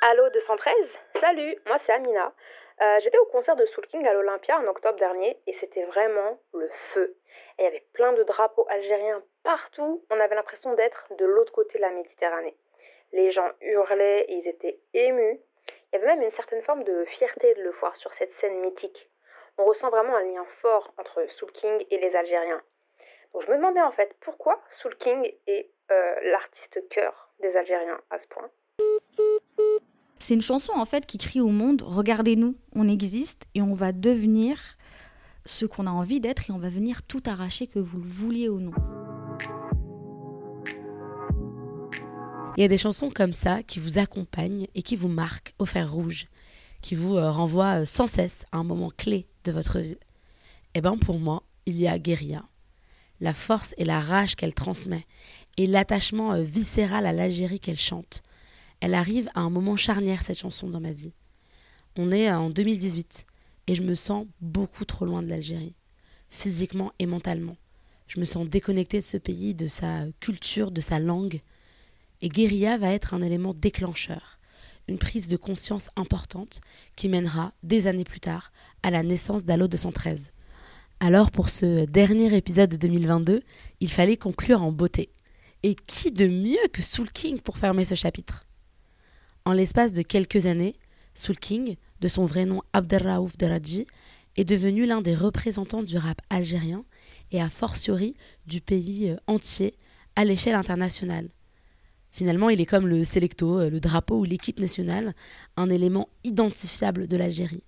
Allô 213 Salut, moi c'est Amina. Euh, J'étais au concert de Soul King à l'Olympia en octobre dernier et c'était vraiment le feu. Et il y avait plein de drapeaux algériens partout. On avait l'impression d'être de l'autre côté de la Méditerranée. Les gens hurlaient, ils étaient émus. Il y avait même une certaine forme de fierté de le voir sur cette scène mythique. On ressent vraiment un lien fort entre Soul King et les Algériens. Je me demandais en fait pourquoi Soul King est euh, l'artiste cœur des Algériens à ce point? C'est une chanson en fait qui crie au monde regardez-nous, on existe et on va devenir ce qu'on a envie d'être et on va venir tout arracher que vous le vouliez ou non. Il y a des chansons comme ça qui vous accompagnent et qui vous marquent au fer rouge, qui vous euh, renvoient euh, sans cesse à un moment clé de votre vie. Eh bien pour moi, il y a Guérilla. La force et la rage qu'elle transmet et l'attachement euh, viscéral à l'Algérie qu'elle chante. Elle arrive à un moment charnière, cette chanson, dans ma vie. On est en 2018 et je me sens beaucoup trop loin de l'Algérie, physiquement et mentalement. Je me sens déconnectée de ce pays, de sa culture, de sa langue. Et Guérilla va être un élément déclencheur, une prise de conscience importante qui mènera, des années plus tard, à la naissance d'Allo 213. Alors pour ce dernier épisode de 2022, il fallait conclure en beauté. Et qui de mieux que Soul King pour fermer ce chapitre? En l'espace de quelques années, Soul King, de son vrai nom Abdelraouf Deradji, est devenu l'un des représentants du rap algérien et a fortiori du pays euh, entier à l'échelle internationale. Finalement, il est comme le Selecto, euh, le drapeau ou l'équipe nationale, un élément identifiable de l'Algérie.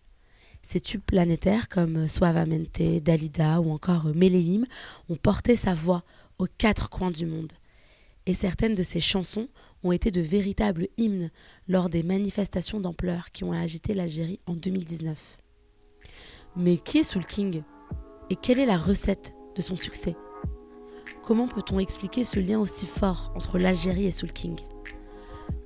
Ces tubes planétaires comme euh, Suavemente, Dalida ou encore Méléim ont porté sa voix aux quatre coins du monde et certaines de ces chansons ont été de véritables hymnes lors des manifestations d'ampleur qui ont agité l'Algérie en 2019. Mais qui est Soul King Et quelle est la recette de son succès? Comment peut-on expliquer ce lien aussi fort entre l'Algérie et Soul King?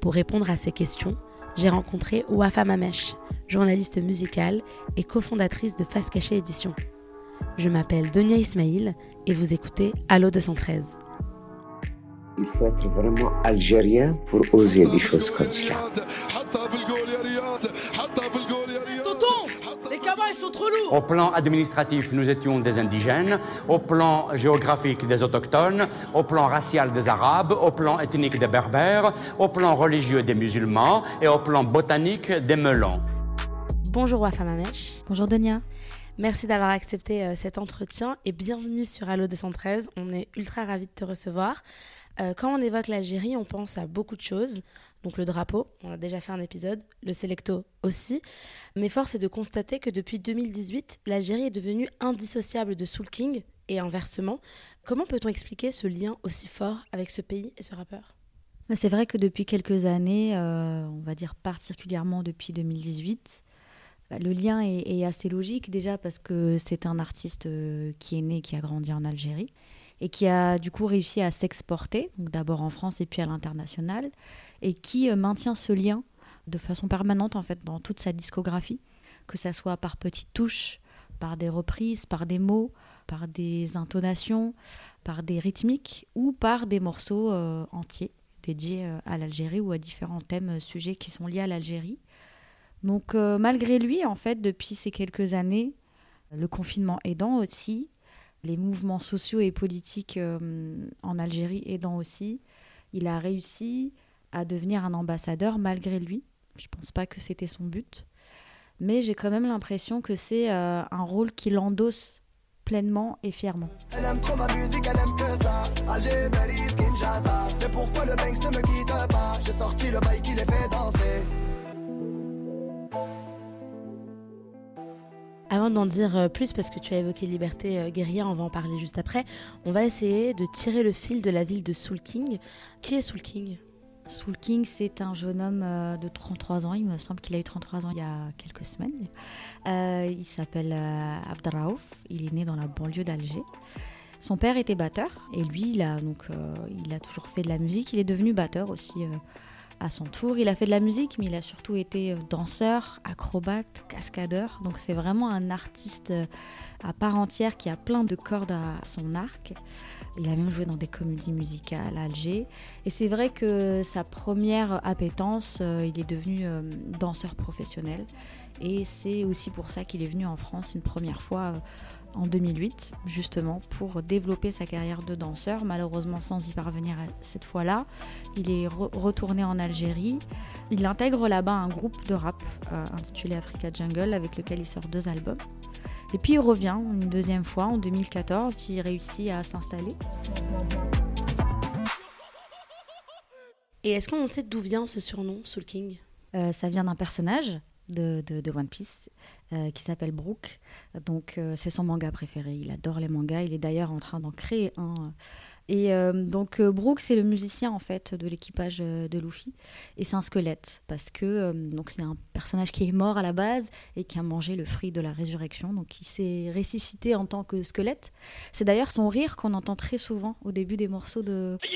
Pour répondre à ces questions, j'ai rencontré Wafa Mamesh, journaliste musicale et cofondatrice de Face Cachée Édition. Je m'appelle Donia Ismail et vous écoutez Allo 213. Il faut être vraiment algérien pour oser des choses comme cela. les cabanes sont trop lourds Au plan administratif, nous étions des indigènes. Au plan géographique, des autochtones. Au plan racial, des arabes. Au plan ethnique, des berbères. Au plan religieux, des musulmans. Et au plan botanique, des melons. Bonjour Wafa Mamesh. Bonjour Donia. Merci d'avoir accepté euh, cet entretien et bienvenue sur Allo 213. On est ultra ravis de te recevoir. Euh, quand on évoque l'Algérie, on pense à beaucoup de choses. Donc le drapeau, on a déjà fait un épisode, le Selecto aussi. Mais force est de constater que depuis 2018, l'Algérie est devenue indissociable de Soul King et inversement. Comment peut-on expliquer ce lien aussi fort avec ce pays et ce rappeur? Bah, C'est vrai que depuis quelques années, euh, on va dire particulièrement depuis 2018, bah, le lien est, est, assez logique déjà parce que c'est un artiste euh, qui est né, qui a grandi en Algérie et qui a du coup réussi à s'exporter, d'abord en France et puis à l'international, et qui euh, maintient ce lien de façon permanente en fait dans toute sa discographie, que ça soit par petites touches, par des reprises, par des mots, par des intonations, par des rythmiques ou par des morceaux euh, entiers dédiés euh, à l'Algérie ou à différents thèmes, sujets qui sont liés à l'Algérie. Donc malgré lui, en fait, depuis ces quelques années, le confinement aidant aussi, les mouvements sociaux et politiques euh, en Algérie aidant aussi, il a réussi à devenir un ambassadeur malgré lui. Je ne pense pas que c'était son but. Mais j'ai quand même l'impression que c'est euh, un rôle qu'il endosse pleinement et fièrement. Avant d'en dire euh, plus, parce que tu as évoqué Liberté euh, Guérilla, on va en parler juste après, on va essayer de tirer le fil de la ville de Soul King. Qui est Soul King? Soul King, c'est un jeune homme euh, de 33 ans. Il me semble qu'il a eu 33 ans il y a quelques semaines. Il s'appelle Abdraouf. Il est né dans la banlieue d'Alger. Son père était batteur et lui, il a, donc, il a toujours fait de la musique. Il est devenu batteur aussi à son tour. Il a fait de la musique, mais il a surtout été euh, danseur, acrobate, cascadeur. Donc c'est vraiment un artiste euh, à part entière qui a plein de cordes à son arc. Il a même joué dans des comédies musicales à Alger. Et c'est vrai que sa première appétence, euh, il est devenu danseur professionnel. Et c'est aussi pour ça qu'il est venu en France une première fois en 2008, justement, pour développer sa carrière de danseur. Malheureusement, sans y parvenir cette fois-là. Il est re- retourné en Algérie. Il intègre là-bas un groupe de rap euh, intitulé Africa Jungle, avec lequel il sort deux albums. Et puis il revient une deuxième fois en 2014, il réussit à s'installer. Et est-ce qu'on sait d'où vient ce surnom, Soul King? Euh, ça vient d'un personnage de, One Piece euh, qui s'appelle Brook. Donc euh, c'est son manga préféré. Il adore les mangas. Il est d'ailleurs en train d'en créer un. Et euh, donc euh, Brook c'est le musicien en fait de l'équipage de Luffy et c'est un squelette parce que c'est un personnage qui est mort à la base et qui a mangé le fruit de la résurrection donc il s'est ressuscité en tant que squelette. C'est d'ailleurs son rire qu'on entend très souvent au début des morceaux de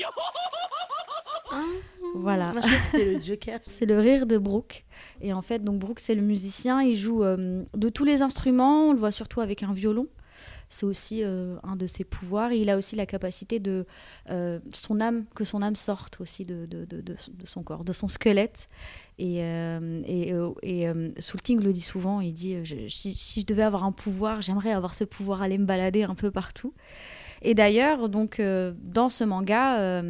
voilà. Que c'était le Joker. C'est le rire de Brooke. Et en fait, donc Brooke, c'est le musicien. Il joue euh, de tous les instruments. On le voit surtout avec un violon. C'est aussi euh, un de ses pouvoirs. Et il a aussi la capacité de euh, son âme, que son âme sorte aussi de, de, de, de son- corps, de son squelette. Et, et, et Soul King le dit souvent. Il dit je- si, si je devais avoir un pouvoir, j'aimerais avoir ce pouvoir, aller me balader un peu partout. Et d'ailleurs, donc dans ce manga,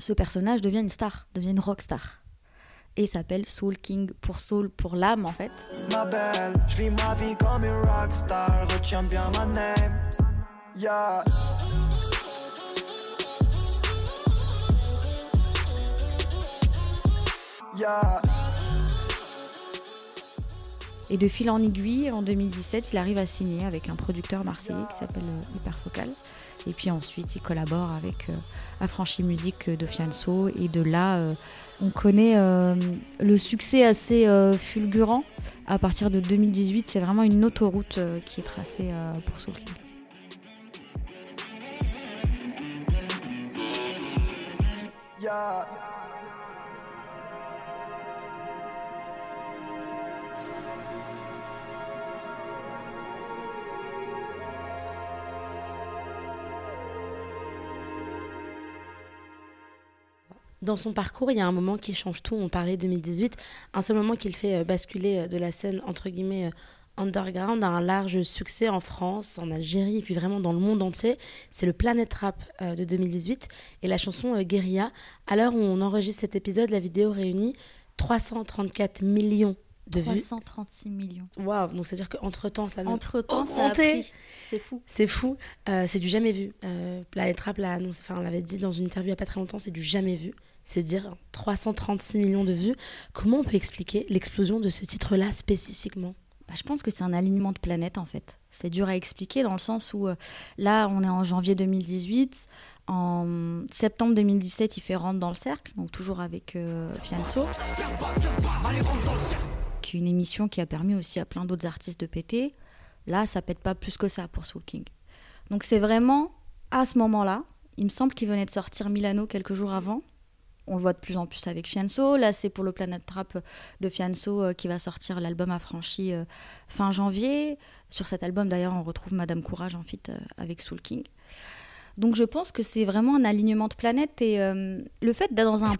ce personnage devient une star, devient une rock star et il s'appelle Soul King pour Soul pour l'âme en fait. Ma belle, je vis ma vie comme une rockstar, retiens bien ma name. Yeah. Yeah. Et de fil en aiguille, en 2017, il arrive à signer avec un producteur marseillais qui s'appelle euh, Hyperfocal. Et puis ensuite, il collabore avec euh, Affranchi Musique de Fianso. Et de là, euh, on connaît euh, le succès assez fulgurant. À partir de 2018, c'est vraiment une autoroute qui est tracée pour King. Yeah. Dans son parcours, il y a un moment qui change tout. On parlait 2018, un seul moment qui le fait euh, basculer euh, de la scène entre guillemets euh, underground à un large succès en France, en Algérie et puis vraiment dans le monde entier. C'est le Planet Rap euh, de 2018 et la chanson euh, Guérilla. À l'heure où on enregistre cet épisode, la vidéo réunit 334 millions de vues. 336 millions. Waouh, donc c'est-à-dire qu'entre temps, ça ne- Entre temps, ça a pris. C'est fou. C'est fou, Euh, c'est du jamais vu. Planet Rap l'a annoncé, enfin, on l'avait dit dans une interview il n'y a pas très longtemps, c'est du jamais vu. C'est dire 336 millions de vues. Comment on peut expliquer l'explosion de ce titre-là spécifiquement? Bah, je pense que c'est un alignement de planètes en fait. C'est dur à expliquer dans le sens où euh, là on est en janvier 2018, en septembre 2017 il fait Rentre dans le cercle, donc toujours avec euh, Fianso, qui est une émission qui a permis aussi à plein d'autres artistes de péter. Là ça pète pas plus que ça pour Soul. Donc c'est vraiment à ce moment-là, il me semble qu'il venait de sortir Milano quelques jours avant. On le voit de plus en plus avec Fianso. Là, c'est pour le Planet Trap de Fianso euh, qui va sortir l'album Affranchi euh, fin janvier. Sur cet album, d'ailleurs, on retrouve Madame Courage en feat euh, avec Soul King. Donc je pense que c'est vraiment un alignement de planètes et le fait d'être dans un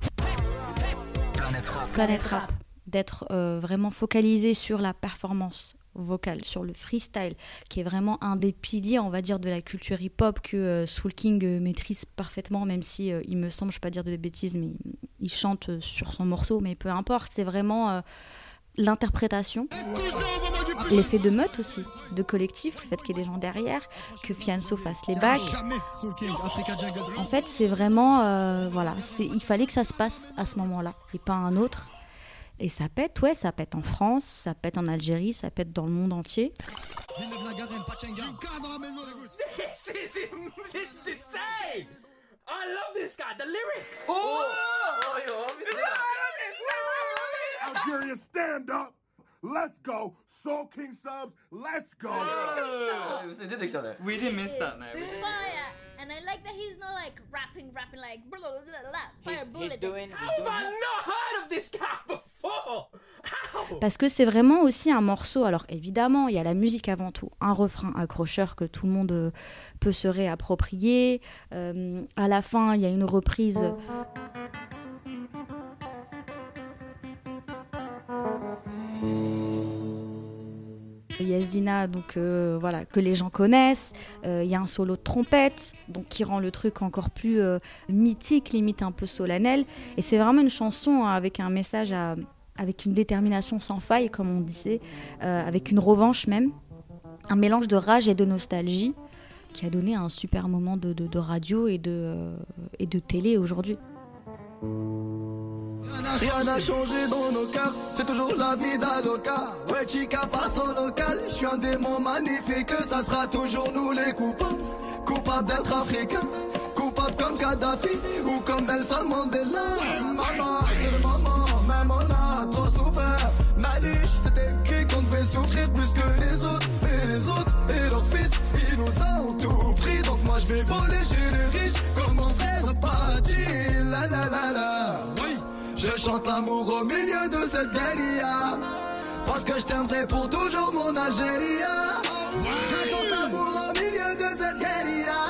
planète rap, d'être vraiment focalisé sur la performance vocale, sur le freestyle, qui est vraiment un des piliers, on va dire, de la culture hip-hop que euh, Soul King euh, maîtrise parfaitement, même si euh, il me semble, je ne vais pas dire de bêtises, mais il chante sur son morceau, mais peu importe, c'est vraiment l'interprétation, l'effet de meute aussi, de collectif, le fait qu'il y ait des gens derrière, que Fianso fasse les bacs. En fait, c'est vraiment, voilà, il fallait que ça se passe à ce moment-là, et pas un autre. Et ça pète, ouais, ça pète en France, ça pète en Algérie, ça pète dans le monde entier. Let's go. Soul King subs, let's go. We didn't miss that now. Fire. And I like that he's not like rapping, rapping like blah blah blah blah. Fire bullet. Have I not heard of this guy before. How? Parce que c'est vraiment aussi un morceau. Alors évidemment, il y a la musique avant tout, un refrain accrocheur que tout le monde euh, peut se réapproprier. Euh, à la fin, il y a une reprise. Yazina, donc euh, voilà, que les gens connaissent. Euh, Il y a un solo de trompette, donc qui rend le truc encore plus euh, mythique, limite un peu solennel. Et c'est vraiment une chanson avec un message avec une détermination sans faille, comme on disait, euh, avec une revanche même, un mélange de rage et de nostalgie qui a donné un super moment de, radio euh, et de télé aujourd'hui. Rien n'a changé dans nos cœurs, c'est toujours la vie d'Aloca. Ouais, chica passe au local. Je suis un démon magnifique, ça sera toujours nous les coupables. Coupables d'être africains, coupables comme Kadhafi ou comme Nelson Mandela. Maman, c'est le moment, même on a trop souffert. Malice, c'est écrit qu'on devait souffrir plus que les autres. Et les autres, et leurs fils, ils nous ont tout pris. Donc moi je vais voler chez les riches, comme mon frère Pachi. La la la la, oui. Je chante l'amour au milieu de cette guérilla. Parce que je t'aimerai pour toujours mon Algérie Je chante l'amour au milieu de cette guérilla.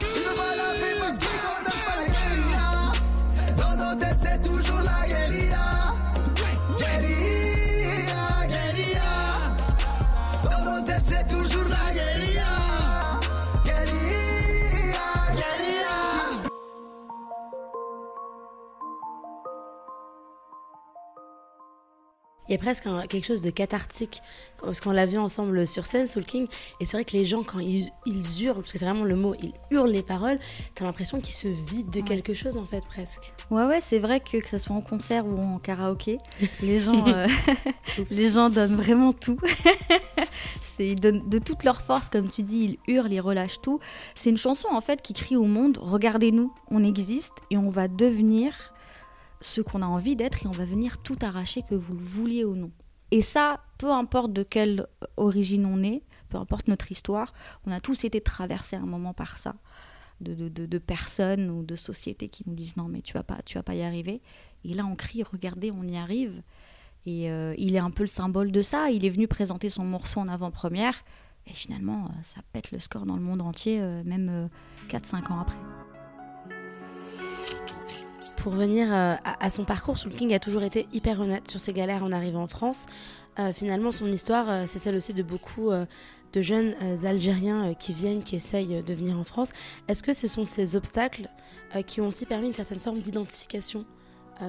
Il veut pas la paix parce qu'il connaît pas la guérilla Dans nos têtes c'est toujours la guérilla. Guérilla, guérilla. Dans nos têtes c'est toujours la Guérilla, y a presque un- quelque chose de cathartique, parce qu'on l'a vu ensemble sur scène, Soul King, et c'est vrai que les gens, quand ils, ils hurlent, parce que c'est vraiment le mot, ils hurlent les paroles, t'as l'impression qu'ils se vident de quelque chose, en fait, presque. Ouais, ouais, c'est vrai que que ce soit en concert ou en karaoké, les gens, euh, les gens donnent vraiment tout. c'est, ils donnent de toute leur force, comme tu dis, ils hurlent, ils relâchent tout. C'est une chanson en fait qui crie au monde regardez-nous, on existe et on va devenir ce qu'on a envie d'être et on va venir tout arracher, que vous le vouliez ou non. Et ça, peu importe de quelle origine on est, peu importe notre histoire, on a tous été traversés à un moment par ça. De, de, personnes ou de sociétés qui nous disent non mais tu vas pas tu vas pas y arriver. Et là on crie regardez on y arrive. Et euh, il est un peu le symbole de ça. Il est venu présenter son morceau en avant-première. Et finalement euh, ça pète le score dans le monde entier euh, même 4-5 ans après Pour venir euh, à, son parcours, Soul King a toujours été hyper honnête sur ses galères en arrivant en France. Euh, finalement, son histoire, euh, c'est celle aussi de beaucoup de jeunes Algériens qui viennent, qui essayent de venir en France. Est-ce que ce sont ces obstacles qui ont aussi permis une certaine forme d'identification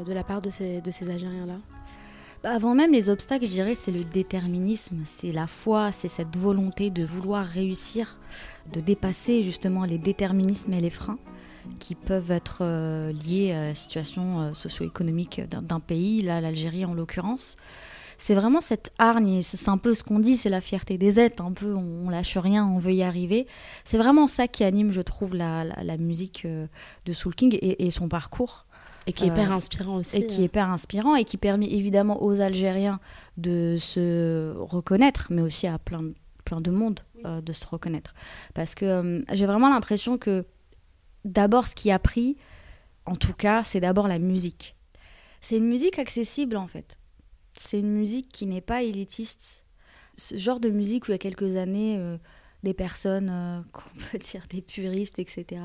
de la part de ces, de ces Algériens-là? Bah, avant même les obstacles je dirais c'est le déterminisme c'est la foi c'est cette volonté de vouloir réussir de dépasser justement les déterminismes et les freins qui peuvent être euh, liés à la situation euh, socio-économique d'un pays, là l'Algérie en l'occurrence. C'est vraiment cette hargne, c'est un peu ce qu'on dit, c'est la fierté des êtres, un peu on, on lâche rien, on veut y arriver. C'est vraiment ça qui anime, je trouve, la, la- la musique euh, de Soul King et, et son parcours. Et qui est Euh, hyper inspirant aussi. Et qui euh. est hyper inspirant et qui permet évidemment aux Algériens de se reconnaître, mais aussi à plein, de- plein de monde euh, de se reconnaître. Parce que euh, j'ai vraiment l'impression que d'abord, ce qui a pris, en tout cas, c'est d'abord la musique. C'est une musique accessible en fait. C'est une musique qui n'est pas élitiste. Ce genre de musique où il y a quelques années, euh, des personnes, euh, qu'on peut dire des puristes, etc.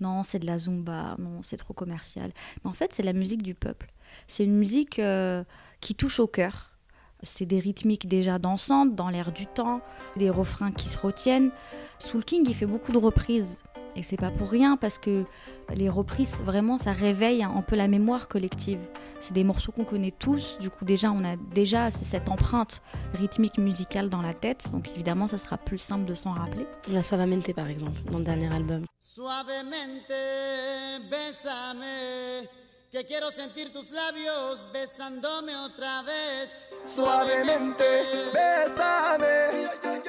Non, c'est de la zumba, non, c'est trop commercial. Mais en fait, c'est la musique du peuple. C'est une musique euh, qui touche au cœur. C'est des rythmiques déjà dansantes, dans l'air du temps, des refrains qui se retiennent. Soul King, il fait beaucoup de reprises. Et c'est pas pour rien parce que les reprises, vraiment, ça réveille un peu la mémoire collective. C'est des morceaux qu'on connaît tous. Du coup, déjà, on a déjà cette empreinte rythmique musicale dans la tête. Donc, évidemment, ça sera plus simple de s'en rappeler. La Suavemente, par exemple, dans le dernier album. Suavemente, bésame, que quiero sentir tus labios besándome otra vez. Suavemente, bésame.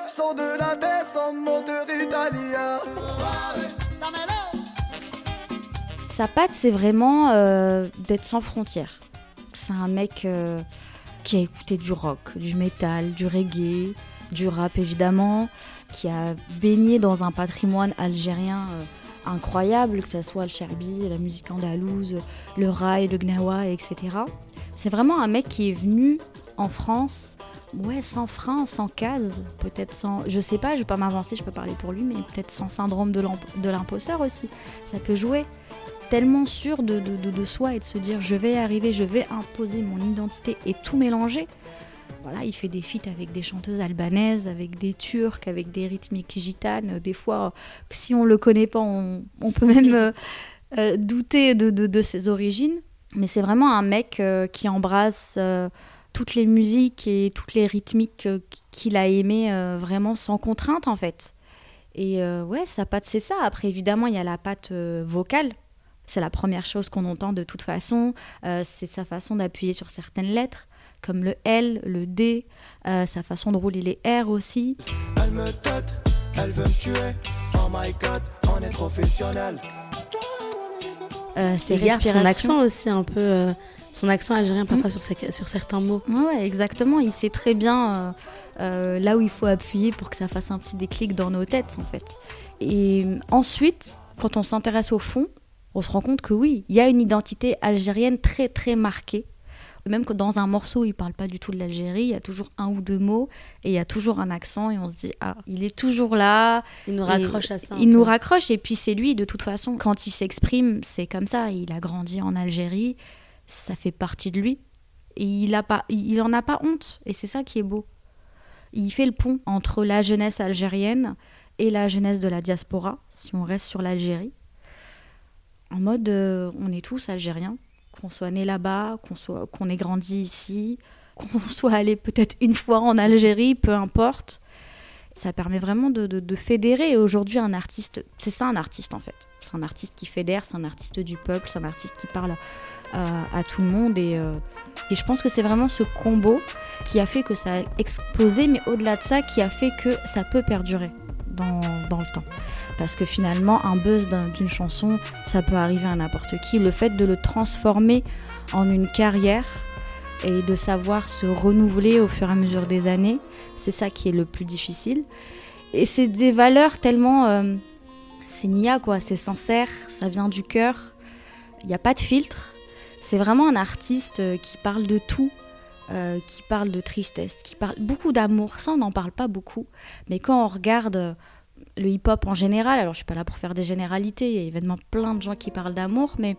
Sors de la tête en moteur italien. Suave, dámelo. Sa patte, c'est vraiment euh, d'être sans frontières. C'est un mec euh, qui a écouté du rock, du métal, du reggae, du rap évidemment, qui a baigné dans un patrimoine algérien euh, incroyable, que ce soit le cherbi, la musique andalouse, le rail, le gnawa, etc. C'est vraiment un mec qui est venu en France, ouais, sans frein, sans case, peut-être sans. Je sais pas, je vais pas m'avancer, je peux parler pour lui, mais peut-être sans syndrome de l'imp- de l'imposteur aussi. Ça peut jouer. Tellement sûr de, soi et de se dire je vais arriver, je vais imposer mon identité et tout mélanger. Voilà, il fait des feats avec des chanteuses albanaises, avec des turcs, avec des rythmiques gitanes. Des fois, si on le connaît pas, on, on peut même euh, euh, douter de, de- de ses origines. Mais c'est vraiment un mec euh, qui embrasse toutes les musiques et toutes les rythmiques qu'il a aimées vraiment sans contrainte en fait. Et ouais, sa patte c'est ça. Après évidemment, il y a la patte vocale. C'est la première chose qu'on entend de toute façon. Euh, c'est sa façon d'appuyer sur certaines lettres, comme le L, le D, euh, sa façon de rouler les R aussi. Elle me tête, elle veut me tuer. Oh my god, on est professionnel. Euh, ses Il garde son accent aussi un peu, euh, son accent algérien parfois sur, ses- sur certains mots. Ouais, ouais, exactement. Il sait très bien euh, euh, là où il faut appuyer pour que ça fasse un petit déclic dans nos têtes, en fait. Et euh, ensuite, quand on s'intéresse au fond, on se rend compte que oui, il y a une identité algérienne très, très marquée. Même que dans un morceau, il parle pas du tout de l'Algérie, il y a toujours un ou deux mots et il y a toujours un accent et on se dit ah, il est toujours là. Il nous raccroche à ça Il nous raccroche et puis c'est lui de toute façon quand il s'exprime, c'est comme ça. Il a grandi en Algérie, ça fait partie de lui et il a pas, il en a pas honte et c'est ça qui est beau. Il fait le pont entre la jeunesse algérienne et la jeunesse de la diaspora, si on reste sur l'Algérie. En mode, euh, on est tous algériens, qu'on soit né là-bas, qu'on soit, qu'on ait grandi ici, qu'on soit allé peut-être une fois en Algérie, peu importe. Ça permet vraiment de, de- de fédérer. Aujourd'hui, un artiste, c'est ça un artiste en fait. C'est un artiste qui fédère, c'est un artiste du peuple, c'est un artiste qui parle à, à tout le monde. Et, euh, et je pense que c'est vraiment ce combo qui a fait que ça a explosé, mais au-delà de ça, qui a fait que ça peut perdurer dans, dans le temps. Parce que finalement, un buzz d'un- d'une chanson, ça peut arriver à n'importe qui. Le fait de le transformer en une carrière et de savoir se renouveler au fur et à mesure des années, c'est ça qui est le plus difficile. Et c'est des valeurs tellement... euh, c'est Nia, quoi. C'est sincère, ça vient du cœur. Il n'y a pas de filtre. C'est vraiment un artiste euh, qui parle de tout. euh, qui parle de tristesse, qui parle beaucoup d'amour. Ça, on n'en parle pas beaucoup. Mais quand on regarde le hip-hop en général, alors je suis pas là pour faire des généralités, il y a évidemment plein de gens qui parlent d'amour, mais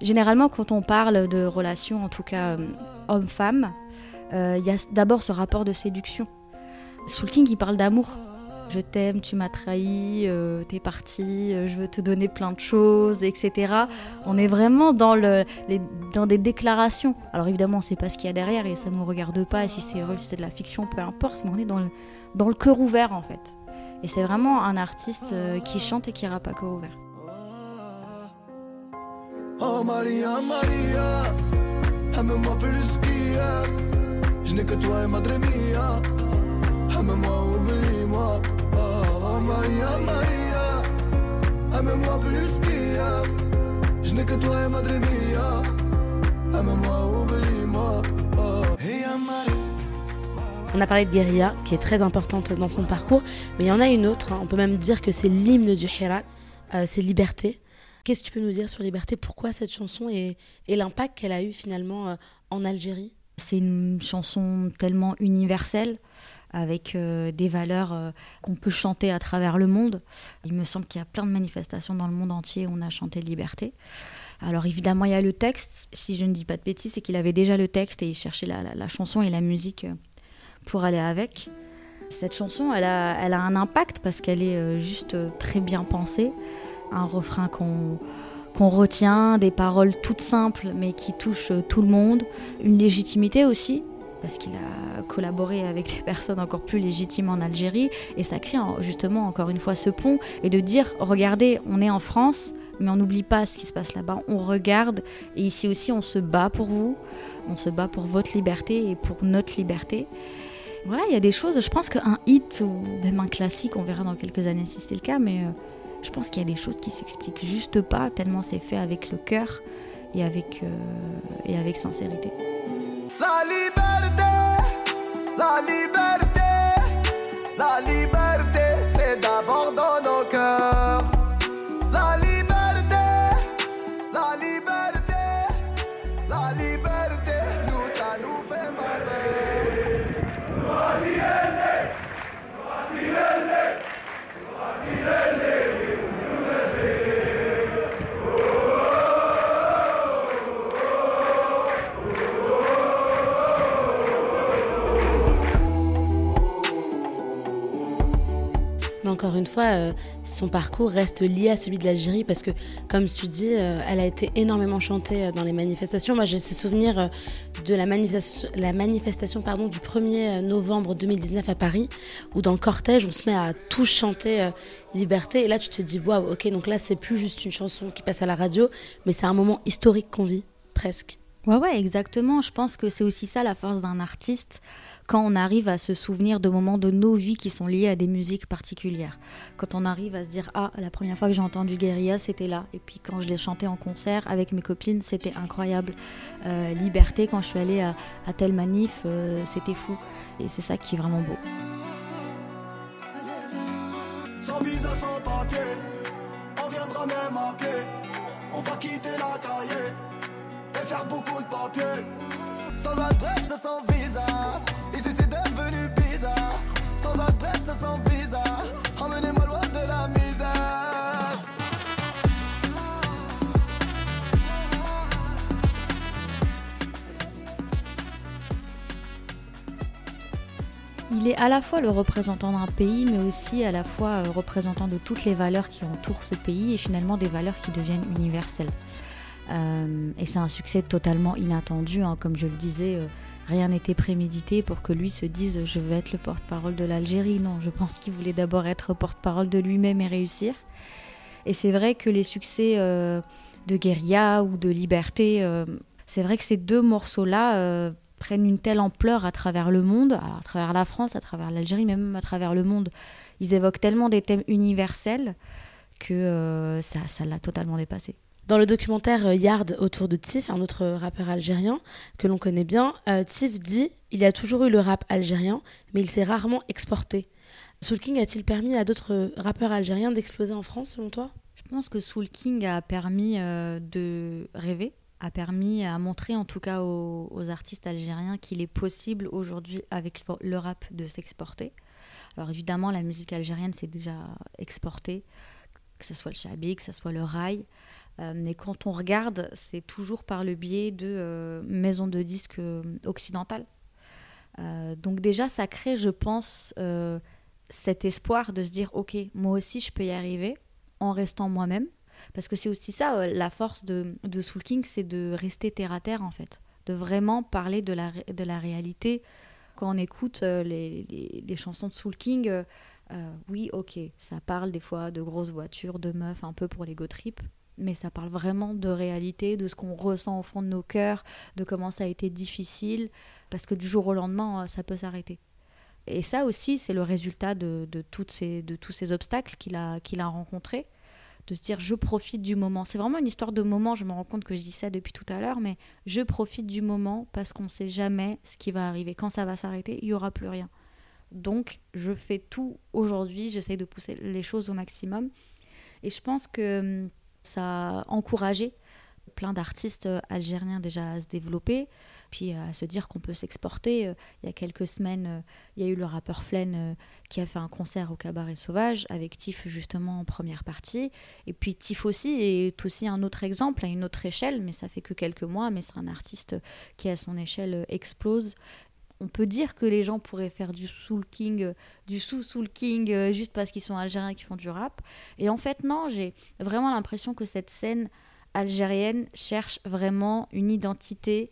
généralement quand on parle de relations, en tout cas euh, homme-femme, euh, il y a d'abord ce rapport de séduction. Soul King, il parle d'amour. Je t'aime, tu m'as trahi, euh, t'es parti, je veux te donner plein de choses, etc. On est vraiment dans, le, dans des déclarations. Alors évidemment, on sait pas ce qu'il y a derrière et ça nous regarde pas. Si c'est si de la fiction, peu importe, mais on est dans le, dans le cœur ouvert en fait. Et c'est vraiment un artiste euh, qui chante et qui rappe à cœur ouvert. Oh Maria, Maria, aime-moi plus qu'hier. Je n'ai que toi et Madre Mia. Aime-moi, oublie-moi. Oh, oh Maria, Maria, aime-moi plus qu'hier. Je n'ai que toi et Madre Mia. Aime-moi, oublie-moi. Oh, hey, Maria. On a parlé de Guérilla, qui est très importante dans son parcours, mais il y en a une autre, hein. on peut même dire que c'est l'hymne du Hirak, euh, c'est Liberté. Qu'est-ce que tu peux nous dire sur Liberté? Pourquoi cette chanson et, l'impact qu'elle a eu finalement euh, en Algérie? C'est une chanson tellement universelle, avec euh, des valeurs qu'on peut chanter à travers le monde. Il me semble qu'il y a plein de manifestations dans le monde entier où on a chanté Liberté. Alors évidemment, il y a le texte. Si je ne dis pas de bêtises, c'est qu'il avait déjà le texte et il cherchait la, chanson et la musique pour aller avec. Cette chanson, elle a, elle a un impact parce qu'elle est euh, juste euh, très bien pensée. Un refrain qu'on qu'on retient, des paroles toutes simples mais qui touchent euh, tout le monde. Une légitimité aussi, parce qu'il a collaboré avec des personnes encore plus légitimes en Algérie. Et ça crée en- justement encore une fois ce pont et de dire, regardez, on est en France, mais on n'oublie pas ce qui se passe là-bas. On regarde et ici aussi on se bat pour vous, on se bat pour votre liberté et pour notre liberté. Voilà, il y a des choses, je pense qu'un hit ou même un classique, on verra dans quelques années si c'est le cas, mais euh, je pense qu'il y a des choses qui s'expliquent juste pas, tellement c'est fait avec le cœur et avec, euh, et avec sincérité. La liberté, la liberté, la liberté, une fois, euh, son parcours reste lié à celui de l'Algérie parce que, comme tu dis, euh, elle a été énormément chantée euh, dans les manifestations. Moi, j'ai ce souvenir de la manifestation, pardon, du 1er novembre 2019 à Paris, où dans le cortège, on se met à tous chanter Liberté. Et là, tu te dis, waouh, ok, donc là, c'est plus juste une chanson qui passe à la radio, mais c'est un moment historique qu'on vit, presque. Ouais, ouais, exactement. Je pense que c'est aussi ça la force d'un artiste, quand on arrive à se souvenir de moments de nos vies qui sont liés à des musiques particulières. Quand on arrive à se dire, ah, la première fois que j'ai entendu Guérilla, c'était là. Et puis quand je l'ai chanté en concert avec mes copines, c'était incroyable. Euh, Liberté, quand je suis allée à, à telle manif, euh, c'était fou. Et c'est ça qui est vraiment beau. Sans visa, sans papier, on viendra même à pied. On va quitter la cahier et faire beaucoup de papiers. Sans adresse, à la fois le représentant d'un pays, mais aussi à la fois euh, représentant de toutes les valeurs qui entourent ce pays et finalement des valeurs qui deviennent universelles. Euh, et c'est un succès totalement inattendu, hein. comme je le disais, euh, rien n'était prémédité pour que lui se dise je veux être le porte-parole de l'Algérie. Non, je pense qu'il voulait d'abord être porte-parole de lui-même et réussir. Et c'est vrai que les succès de Guérilla ou de Liberté, c'est vrai que ces deux morceaux-là prennent une telle ampleur à travers le monde, alors à travers la France, à travers l'Algérie, mais même à travers le monde. Ils évoquent tellement des thèmes universels que euh, ça ça l'a totalement dépassé. Dans le documentaire euh, Yard autour de Tif, un autre rappeur algérien que l'on connaît bien, euh, Tif dit Il y a toujours eu le rap algérien, mais il s'est rarement exporté. Soul King a-t-il permis à d'autres rappeurs algériens d'exploser en France, selon toi? Je pense que Soul King a permis euh, de rêver, a permis à montrer en tout cas aux, artistes algériens qu'il est possible aujourd'hui avec le, rap de s'exporter. Alors évidemment, la musique algérienne s'est déjà exportée, que ce soit le shabi, que ce soit le rail. Euh, mais quand on regarde, c'est toujours par le biais de euh, maisons de disques euh, occidentales. Donc déjà, ça crée, je pense, cet espoir de se dire, ok, moi aussi, je peux y arriver en restant moi-même. Parce que c'est aussi ça, euh, la force de, de Soul King, c'est de rester terre à terre, en fait. De vraiment parler de la, de la réalité. Quand on écoute euh, les, les- chansons de Soul King, euh, oui, ok, ça parle des fois de grosses voitures, de meufs, un peu pour les go trip, mais ça parle vraiment de réalité, de ce qu'on ressent au fond de nos cœurs, de comment ça a été difficile, parce que du jour au lendemain, ça peut s'arrêter. Et ça aussi, c'est le résultat de, de, toutes ces, de tous ces obstacles qu'il a, qu'il a rencontrés, de se dire je profite du moment. C'est vraiment une histoire de moment, je me rends compte que je dis ça depuis tout à l'heure, mais je profite du moment parce qu'on ne sait jamais ce qui va arriver. Quand ça va s'arrêter, il n'y aura plus rien. Donc, je fais tout aujourd'hui, j'essaye de pousser les choses au maximum. Et je pense que hum, ça a encouragé plein d'artistes euh, algériens déjà à se développer, puis euh, à se dire qu'on peut s'exporter. Euh, Il y a quelques semaines, il y a eu le rappeur Flen qui a fait un concert au Cabaret Sauvage avec Tiff justement en première partie. Et puis Tiff aussi est aussi un autre exemple à une autre échelle, mais ça fait que quelques mois, mais c'est un artiste qui à son échelle explose. On peut dire que les gens pourraient faire du soul king, euh, du sous soul king, euh, juste parce qu'ils sont algériens qu'ils font du rap. Et en fait, non, j'ai vraiment l'impression que cette scène algérienne cherche vraiment une identité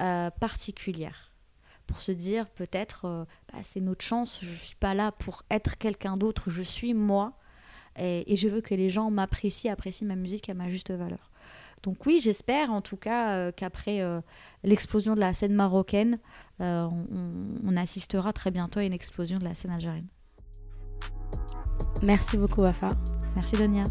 euh, particulière. Pour se dire, peut-être, euh, bah, c'est notre chance, je ne suis pas là pour être quelqu'un d'autre, je suis moi. Et, et je veux que les gens m'apprécient, apprécient ma musique à ma juste valeur. Donc oui, j'espère en tout cas euh, qu'après l'explosion de la scène marocaine, on, on- on assistera très bientôt à une explosion de la scène algérienne. Merci beaucoup, Wafa. Merci Donia.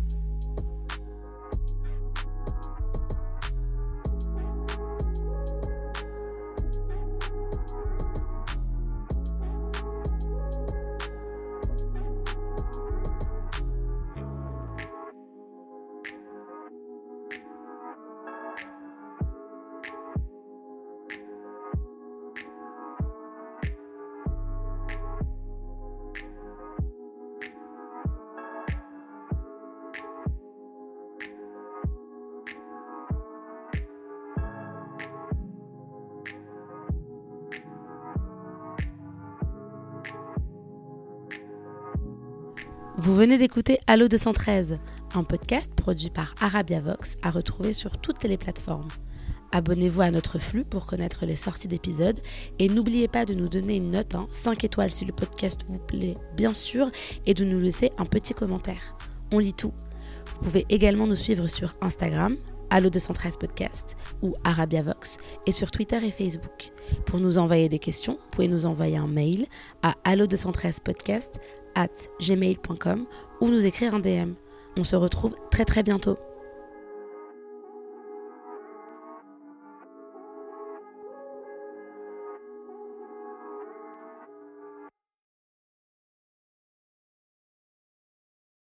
Vous venez d'écouter Allo 213, un podcast produit par Arabia Vox à retrouver sur toutes les plateformes. Abonnez-vous à notre flux pour connaître les sorties d'épisodes et n'oubliez pas de nous donner une note, 5 étoiles si le podcast vous plaît bien sûr, et de nous laisser un petit commentaire. On lit tout. Vous pouvez également nous suivre sur Instagram, Allo213 Podcast ou Arabia Vox et sur Twitter et Facebook. Pour nous envoyer des questions, vous pouvez nous envoyer un mail à allo213podcast at gmail.com ou nous écrire un DM. On se retrouve très très bientôt.